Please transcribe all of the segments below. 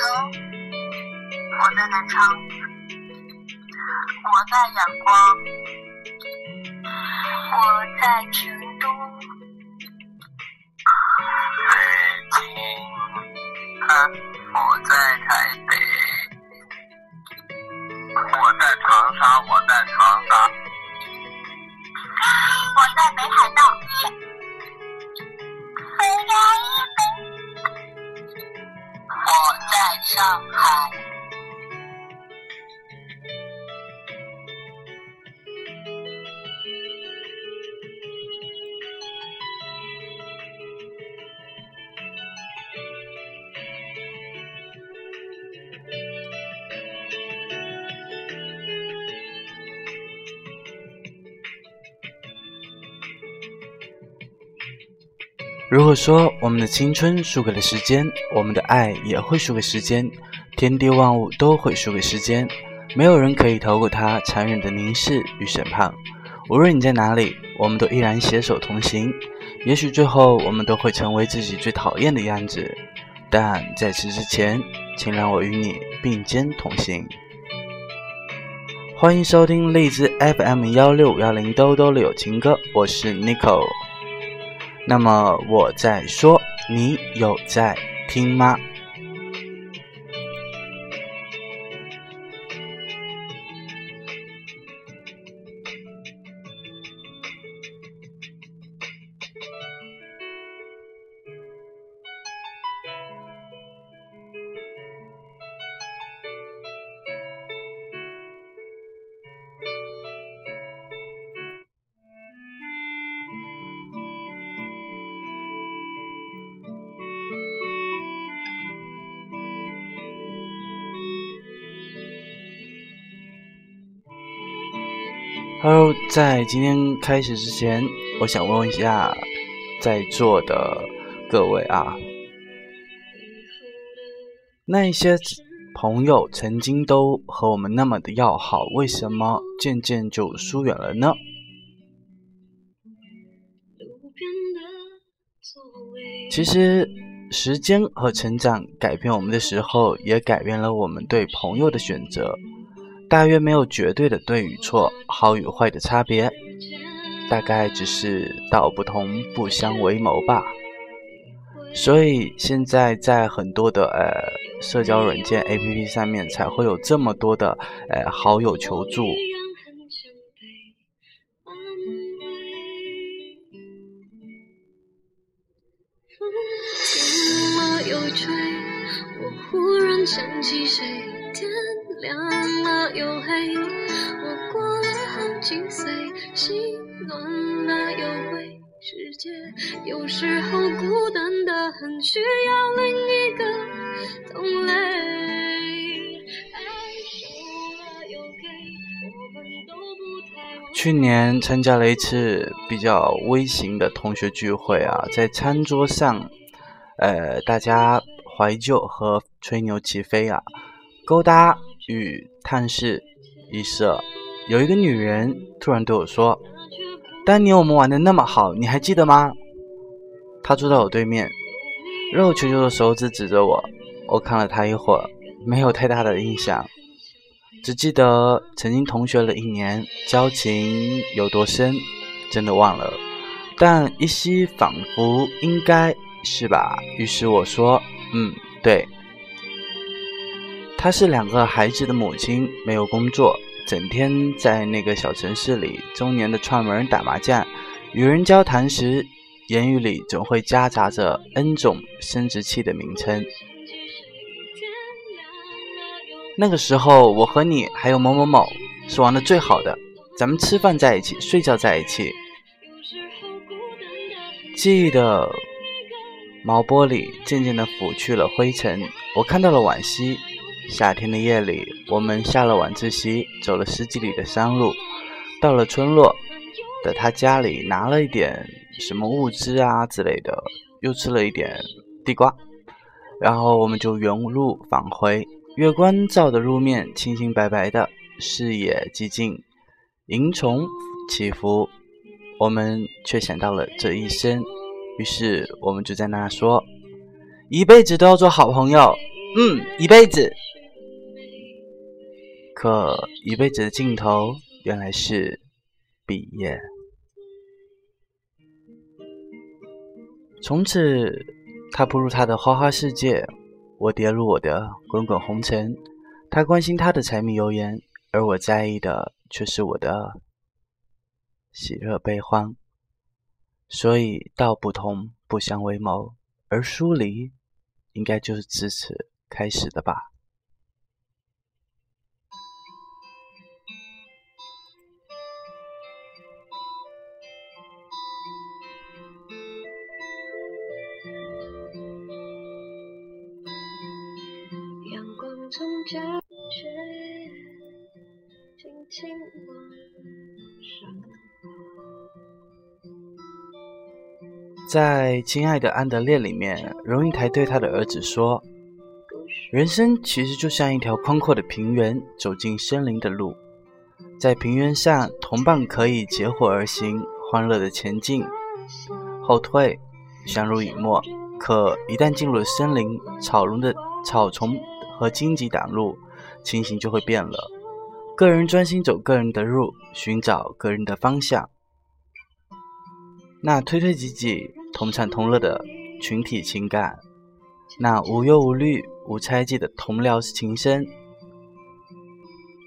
州，我在南昌，我在阳光，我在成都，北京，啊，如果说我们的青春输给了时间，我们的爱也会输给时间，天地万物都会输给时间，没有人可以逃过它残忍的凝视与审判。无论你在哪里，我们都依然携手同行。也许最后我们都会成为自己最讨厌的样子，但在此之前，请让我与你并肩同行。欢迎收听荔枝 FM 幺六五幺零兜兜的有情歌，我是 Nicole。那么我在说，你有在听吗？？Hello，在今天开始之前，我想问一下在座的各位啊，那一些朋友曾经都和我们那么的要好，为什么渐渐就疏远了呢？其实，时间和成长改变我们的时候，也改变了我们对朋友的选择。大约没有绝对的对与错、好与坏的差别，大概只是道不同不相为谋吧。所以现在在很多的呃社交软件 APP 上面才会有这么多的呃好友求助。想起谁亮了又黑，我过了好几岁，心乱了又会。世界有时候孤单的很，需要另一个同类。去年参加了一次比较微型的同学聚会啊，在餐桌上，呃，大家怀旧和吹牛起飞啊，勾搭。与探视一色，有一个女人突然对我说：“当年我们玩的那么好，你还记得吗？”她坐在我对面，肉球球的手指指着我。我看了她一会儿，没有太大的印象，只记得曾经同学了一年，交情有多深，真的忘了。但依稀仿佛应该是吧。于是我说：“嗯，对。”她是两个孩子的母亲，没有工作，整天在那个小城市里中年的串门打麻将。与人交谈时，言语里总会夹杂着 N 种生殖器的名称。那个时候，我和你还有某某某是玩的最好的，咱们吃饭在一起，睡觉在一起。记忆的毛玻璃渐渐地拂去了灰尘，我看到了惋惜。夏天的夜里，我们下了晚自习，走了十几里的山路，到了村落的他家里，拿了一点什么物资啊之类的，又吃了一点地瓜，然后我们就原路返回。月光照的路面清清白白的，视野寂静，萤虫起伏，我们却想到了这一生，于是我们就在那说，一辈子都要做好朋友。嗯，一辈子。可一辈子的尽头，原来是毕业。从此，他步入他的花花世界，我跌入我的滚滚红尘。他关心他的柴米油盐，而我在意的却是我的喜乐悲欢。所以，道不同不相为谋，而疏离，应该就是自此开始的吧。在《亲爱的安德烈》里面，荣应台对他的儿子说：“人生其实就像一条宽阔的平原，走进森林的路。在平原上，同伴可以结伙而行，欢乐的前进、后退，相濡以沫。可一旦进入了森林，草丛的草丛和荆棘挡路，情形就会变了。个人专心走个人的路，寻找个人的方向。那推推挤挤。”同产同乐的群体情感，那无忧无虑、无猜忌的同僚情深，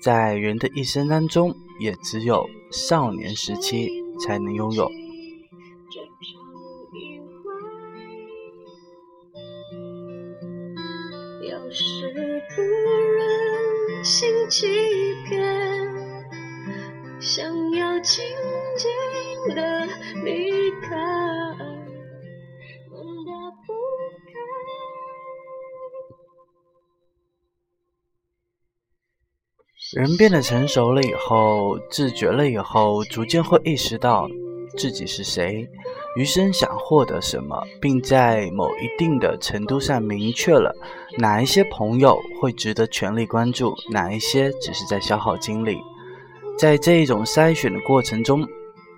在人的一生当中，也只有少年时期才能拥有。想要静静的离开。人变得成熟了以后，自觉了以后，逐渐会意识到自己是谁，余生想获得什么，并在某一定的程度上明确了哪一些朋友会值得全力关注，哪一些只是在消耗精力。在这一种筛选的过程中，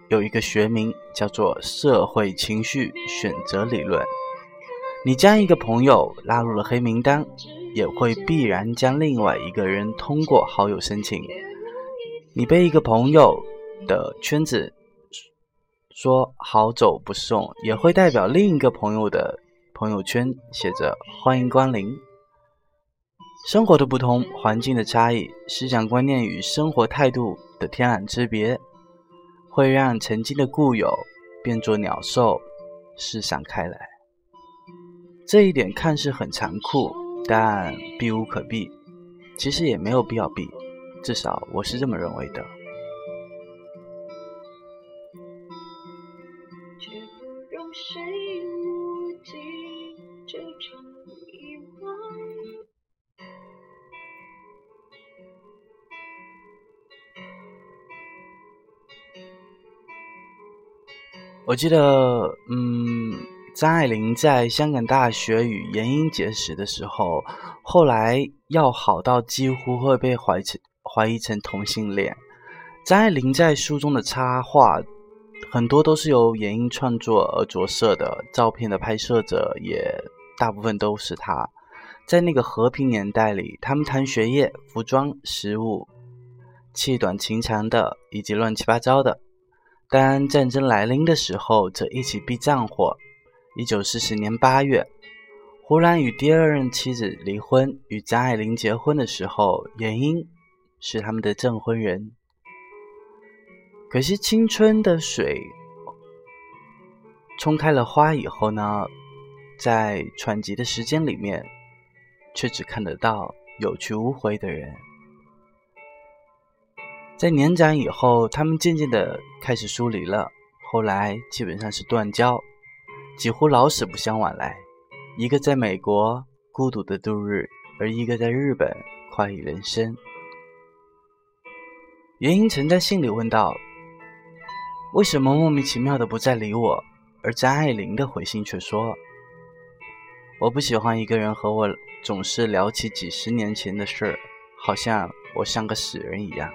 有一个学名叫做社会情绪选择理论。你将一个朋友拉入了黑名单。也会必然将另外一个人通过好友申请。你被一个朋友的圈子说好走不送，也会代表另一个朋友的朋友圈写着欢迎光临。生活的不同，环境的差异，思想观念与生活态度的天壤之别，会让曾经的故友变作鸟兽，四散开来。这一点看似很残酷。但避无可避，其实也没有必要避，至少我是这么认为的。我记得，嗯。张爱玲在香港大学与严英结识的时候，后来要好到几乎会被怀成怀疑成同性恋。张爱玲在书中的插画很多都是由严英创作而着色的，照片的拍摄者也大部分都是他。在那个和平年代里，他们谈学业、服装、食物，气短情长的，以及乱七八糟的。当战争来临的时候，则一起避战火。一九四四年八月，胡兰与第二任妻子离婚，与张爱玲结婚的时候，原因是他们的证婚人。可惜青春的水冲开了花以后呢，在喘息的时间里面，却只看得到有去无回的人。在年长以后，他们渐渐的开始疏离了，后来基本上是断交。几乎老死不相往来，一个在美国孤独的度日，而一个在日本快意人生。袁英曾在信里问道：“为什么莫名其妙的不再理我？”而张爱玲的回信却说：“我不喜欢一个人和我总是聊起几十年前的事儿，好像我像个死人一样。”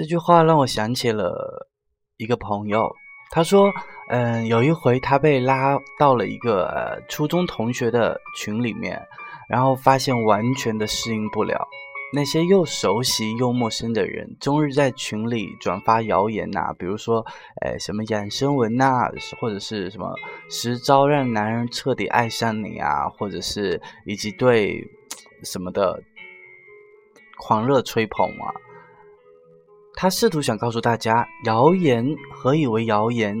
这句话让我想起了一个朋友，他说：“嗯，有一回他被拉到了一个初中同学的群里面，然后发现完全的适应不了。那些又熟悉又陌生的人，终日在群里转发谣言呐，比如说，呃，什么养生文呐，或者是什么十招让男人彻底爱上你啊，或者是以及对什么的狂热吹捧啊。”他试图想告诉大家，谣言何以为谣言？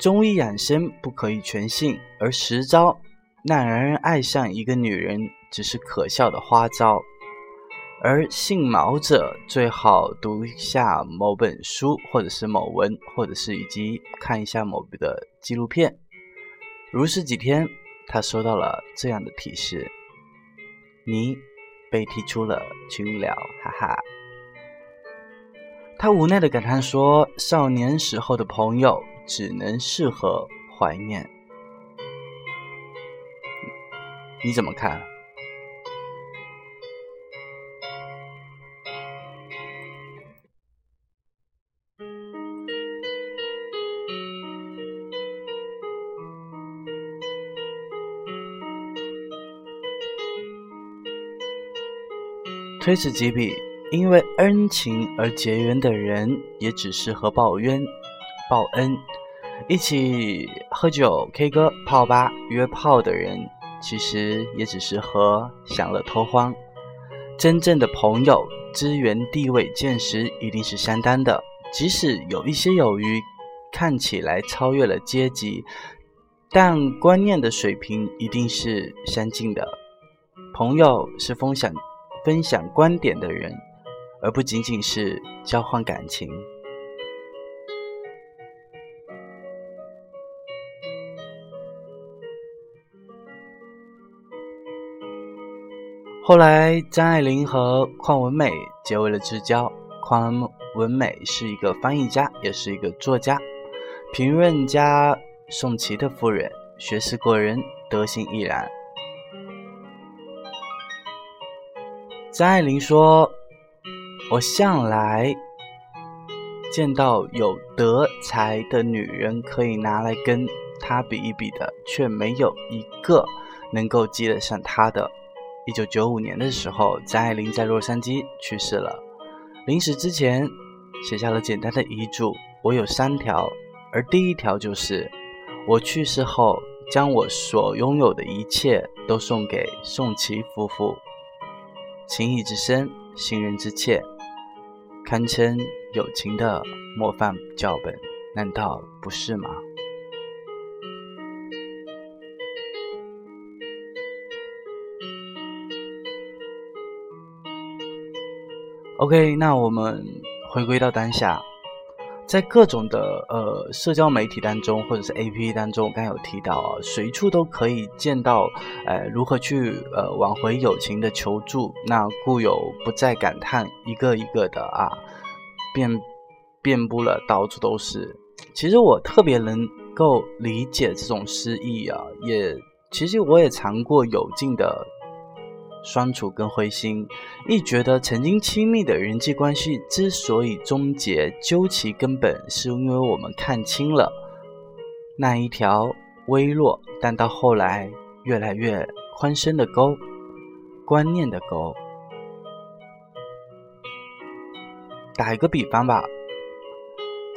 中医养生不可以全信，而十招让男人爱上一个女人只是可笑的花招。而信毛者最好读一下某本书，或者是某文，或者是以及看一下某的纪录片。如是几天，他收到了这样的提示：你被踢出了群聊，哈哈。他无奈的感叹说：“少年时候的朋友，只能适合怀念。”你怎么看？推此几笔。因为恩情而结缘的人，也只适合报冤、报恩。一起喝酒、K 歌、泡吧、约炮的人，其实也只适合享乐偷欢。真正的朋友，资源、地位、见识一定是相当的。即使有一些友谊看起来超越了阶级，但观念的水平一定是相近的。朋友是分享、分享观点的人。而不仅仅是交换感情。后来，张爱玲和邝文美结为了至交。邝文美是一个翻译家，也是一个作家，评论家宋琦的夫人，学识过人，德行亦然。张爱玲说。我向来见到有德才的女人可以拿来跟她比一比的，却没有一个能够及得上她的。一九九五年的时候，张爱玲在洛杉矶去世了。临死之前，写下了简单的遗嘱：我有三条，而第一条就是，我去世后将我所拥有的一切都送给宋琦夫妇。情谊之深，信任之切。堪称友情的模范教本，难道不是吗？OK，那我们回归到当下。在各种的呃社交媒体当中，或者是 A P P 当中，我刚有提到啊，随处都可以见到，呃，如何去呃挽回友情的求助。那故友不再感叹，一个一个的啊，遍遍布了到处都是。其实我特别能够理解这种失意啊，也其实我也尝过有劲的。酸楚跟灰心，亦觉得曾经亲密的人际关系之所以终结，究其根本是因为我们看清了那一条微弱，但到后来越来越宽深的沟——观念的沟。打一个比方吧，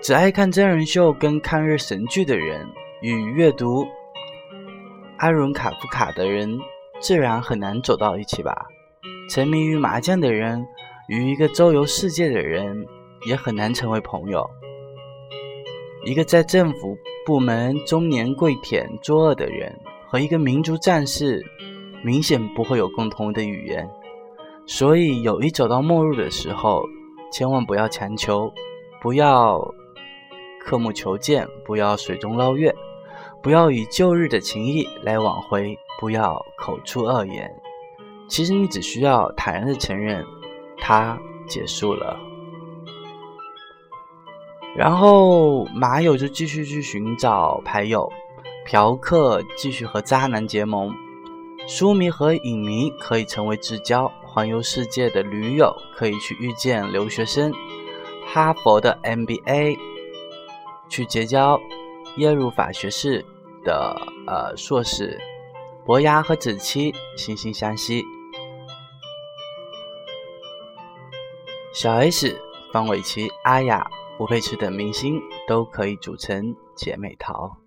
只爱看真人秀跟抗日神剧的人，与阅读阿伦·卡夫卡的人。自然很难走到一起吧。沉迷于麻将的人与一个周游世界的人也很难成为朋友。一个在政府部门中年跪舔作恶的人和一个民族战士，明显不会有共同的语言。所以，友谊走到末路的时候，千万不要强求，不要刻木求剑，不要水中捞月，不要以旧日的情谊来挽回。不要口出恶言，其实你只需要坦然的承认，它结束了。然后马友就继续去寻找牌友，嫖客继续和渣男结盟，书迷和影迷可以成为至交，环游世界的驴友可以去遇见留学生，哈佛的 MBA，去结交耶鲁法学士的呃硕士，伯牙和子期惺惺相惜，小 S、方玮琪、阿雅、吴佩慈等明星都可以组成姐妹淘。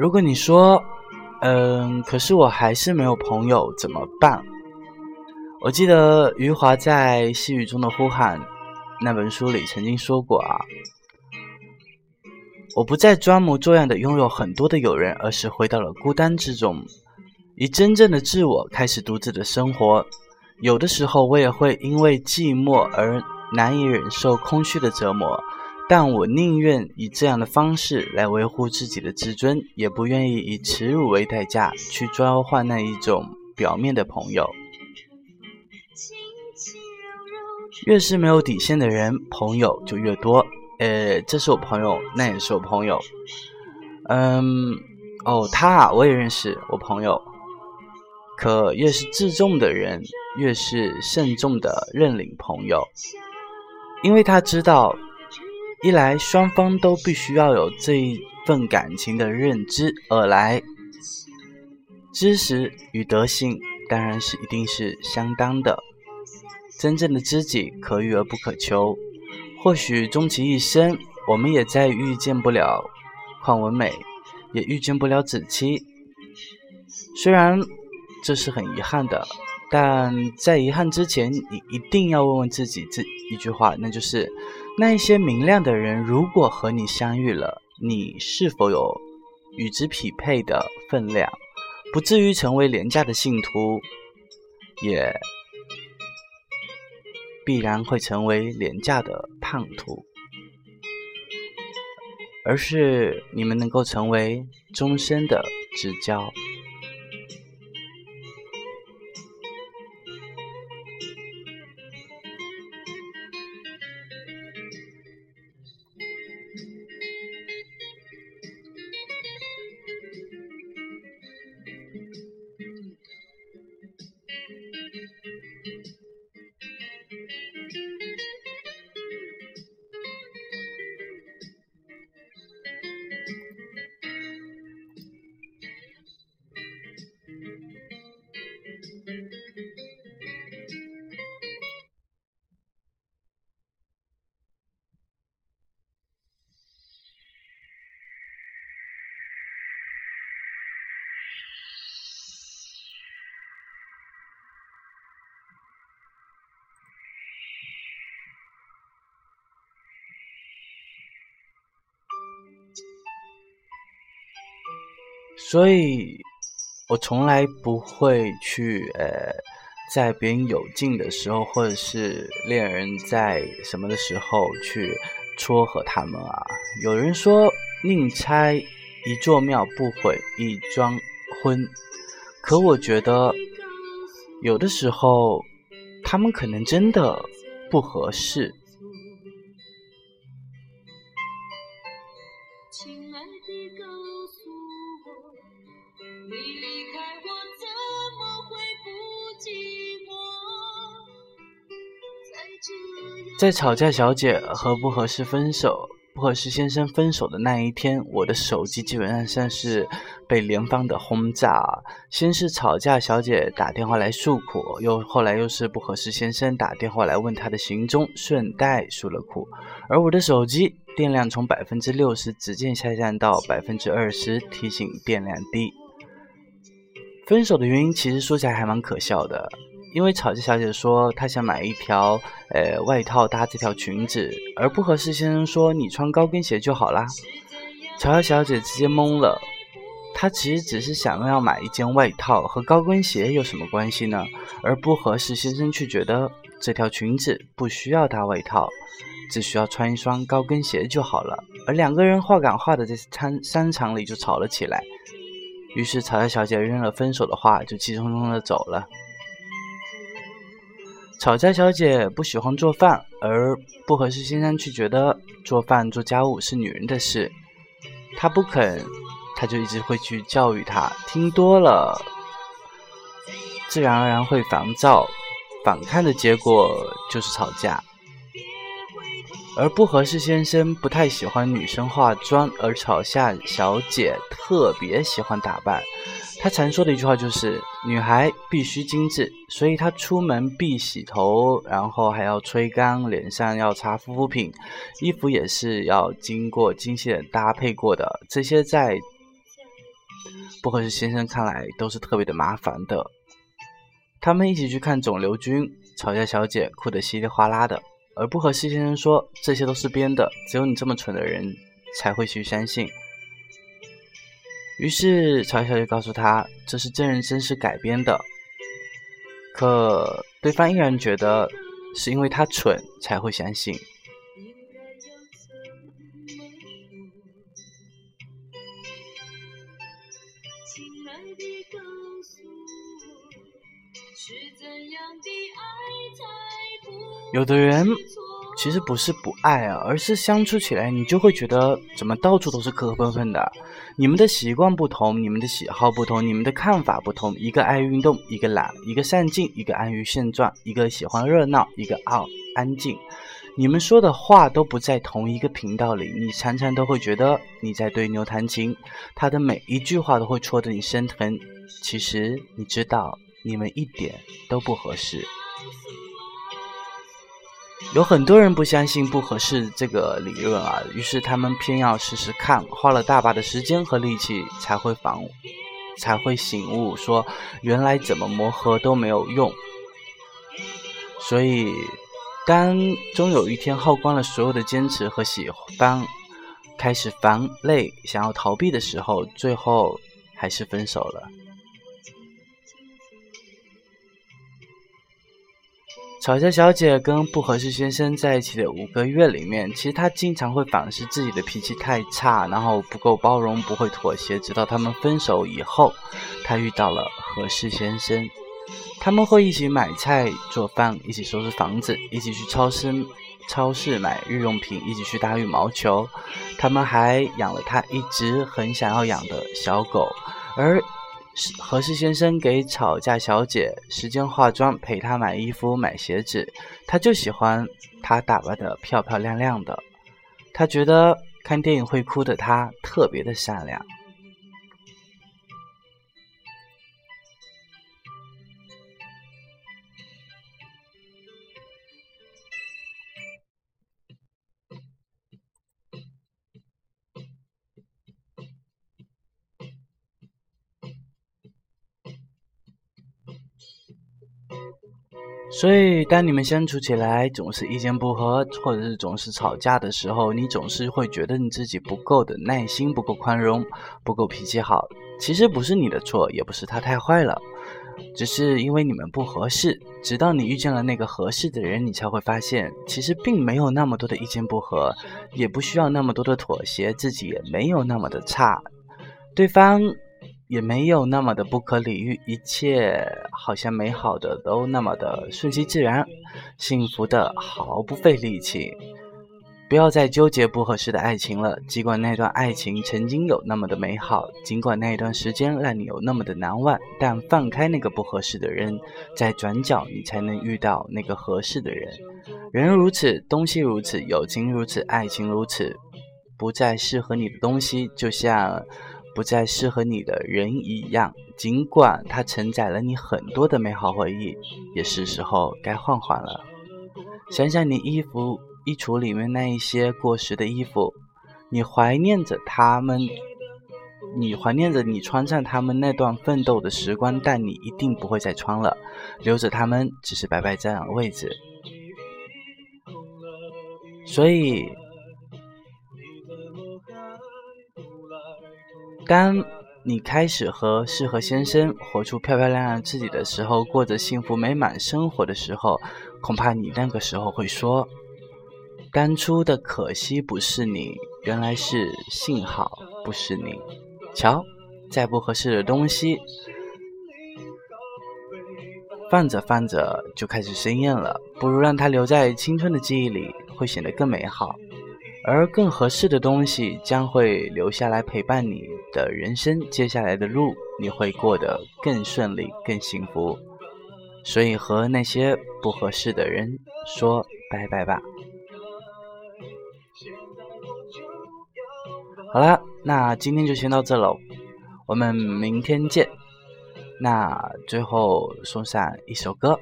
如果你说，嗯，可是我还是没有朋友，怎么办？我记得余华在《细雨中的呼喊》那本书里曾经说过啊，我不再装模作样的拥有很多的友人，而是回到了孤单之中，以真正的自我开始独自的生活。有的时候，我也会因为寂寞而难以忍受空虚的折磨。但我宁愿以这样的方式来维护自己的自尊，也不愿意以耻辱为代价去交换那一种表面的朋友。越是没有底线的人，朋友就越多。呃，这是我朋友，那也是我朋友。嗯，哦，他啊我也认识，我朋友。可越是自重的人，越是慎重的认领朋友，因为他知道。一来，双方都必须要有这一份感情的认知；二来，知识与德性当然是一定是相当的。真正的知己可遇而不可求，或许终其一生，我们也再遇见不了邝文美，也遇见不了子期。虽然这是很遗憾的，但在遗憾之前，你一定要问问自己这一句话，那就是。那些明亮的人，如果和你相遇了，你是否有与之匹配的分量？不至于成为廉价的信徒，也必然会成为廉价的叛徒，而是你们能够成为终身的知交。所以，我从来不会去呃，在别人有劲的时候，或者是恋人在什么的时候去撮合他们啊。有人说，宁拆一座庙，不毁一桩婚。可我觉得，有的时候，他们可能真的不合适。亲爱的，告诉你离开我，怎么会不寂寞在吵架小姐和不合适分手、不合适先生分手的那一天，我的手机基本上算是被连番的轰炸。先是吵架小姐打电话来诉苦，又后来又是不合适先生打电话来问她的行踪，顺带诉了苦。而我的手机电量从百分之六十直接下降到百分之二十，提醒电量低。分手的原因其实说起来还蛮可笑的。因为吵架小姐说她想买一条呃外套搭这条裙子，而不合适先生说你穿高跟鞋就好啦。吵架小姐直接懵了。她其实只是想要买一件外套，和高跟鞋有什么关系呢？而不合适先生却觉得这条裙子不需要搭外套，只需要穿一双高跟鞋就好了。而两个人话赶话的在餐商场里就吵了起来。于是吵架小姐扔了分手的话，就气冲冲的走了。吵架小姐不喜欢做饭，而不合适先生却觉得做饭做家务是女人的事，她不肯。他就一直会去教育她，听多了，自然而然会烦躁，反抗的结果就是吵架。而不合适先生不太喜欢女生化妆，而吵架小姐特别喜欢打扮。他常说的一句话就是：“女孩必须精致。”所以她出门必洗头，然后还要吹干，脸上要擦护肤品，衣服也是要经过精细的搭配过的。这些在不合适先生看来都是特别的麻烦的。他们一起去看肿瘤君，吵架小姐哭得稀里哗啦的，而不和西先生说这些都是编的，只有你这么蠢的人才会去相信。于是曹小姐告诉他这是真人真事改编的，可对方依然觉得是因为他蠢才会相信。有的人其实不是不爱啊，而是相处起来你就会觉得怎么到处都是磕磕碰碰的。你们的习惯不同，你们的喜好不同，你们的看法不同。一个爱运动，一个懒；一个上进，一个安于现状；一个喜欢热闹，一个傲安静。你们说的话都不在同一个频道里，你常常都会觉得你在对牛弹琴，他的每一句话都会戳得你生疼。其实你知道，你们一点都不合适。有很多人不相信不合适这个理论啊，于是他们偏要试试看，花了大把的时间和力气才会反，才会醒悟，说原来怎么磨合都没有用。所以，当终有一天耗光了所有的坚持和喜欢，开始烦累，想要逃避的时候，最后还是分手了。吵架小姐跟不合适先生在一起的五个月里面，其实她经常会反思自己的脾气太差，然后不够包容，不会妥协。直到他们分手以后，她遇到了合适先生，他们会一起买菜做饭，一起收拾房子，一起去超市超市买日用品，一起去打羽毛球。他们还养了她一直很想要养的小狗，而。合适先生给吵架小姐时间化妆，陪她买衣服、买鞋子，她就喜欢她打扮的漂漂亮亮的。他觉得看电影会哭的她特别的善良。所以，当你们相处起来总是意见不合，或者是总是吵架的时候，你总是会觉得你自己不够的耐心，不够宽容，不够脾气好。其实不是你的错，也不是他太坏了，只是因为你们不合适。直到你遇见了那个合适的人，你才会发现，其实并没有那么多的意见不合，也不需要那么多的妥协，自己也没有那么的差，对方。也没有那么的不可理喻，一切好像美好的都那么的顺其自然，幸福的毫不费力气。不要再纠结不合适的爱情了，尽管那段爱情曾经有那么的美好，尽管那一段时间让你有那么的难忘，但放开那个不合适的人，在转角你才能遇到那个合适的人。人如此，东西如此，友情如此，爱情如此，不再适合你的东西，就像。不再适合你的人一样，尽管它承载了你很多的美好回忆，也是时候该换换了。想想你衣服衣橱里面那一些过时的衣服，你怀念着他们，你怀念着你穿上他们那段奋斗的时光，但你一定不会再穿了，留着他们只是白白占了位置。所以。当你开始和适合先生活出漂漂亮亮自己的时候，过着幸福美满生活的时候，恐怕你那个时候会说：“当初的可惜不是你，原来是幸好不是你。”瞧，再不合适的东西，放着放着就开始生厌了，不如让它留在青春的记忆里，会显得更美好。而更合适的东西将会留下来陪伴你的人生，接下来的路你会过得更顺利、更幸福。所以和那些不合适的人说拜拜吧。好了，那今天就先到这喽，我们明天见。那最后送上一首歌。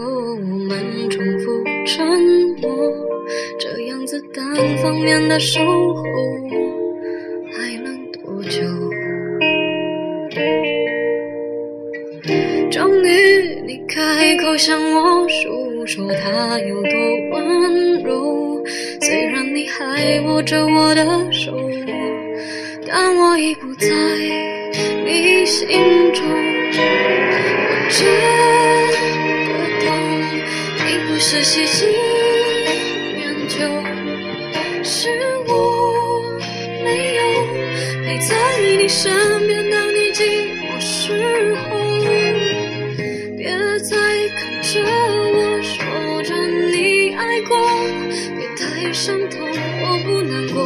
我们重复沉默，这样子单方面的守，喜新厌旧，是我没有陪在你身边，当你寂寞时候。别再看着我说着你爱过，别太伤痛，我不难过，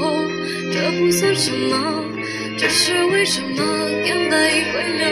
这不算什么。只是为什么眼泪会流，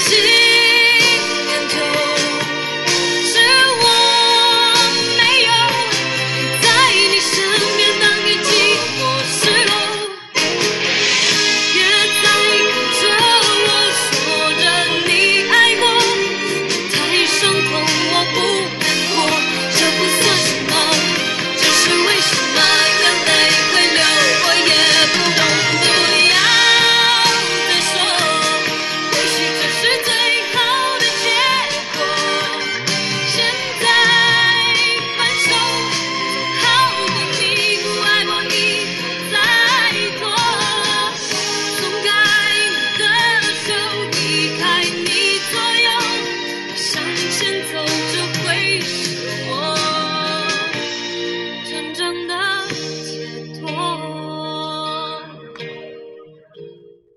see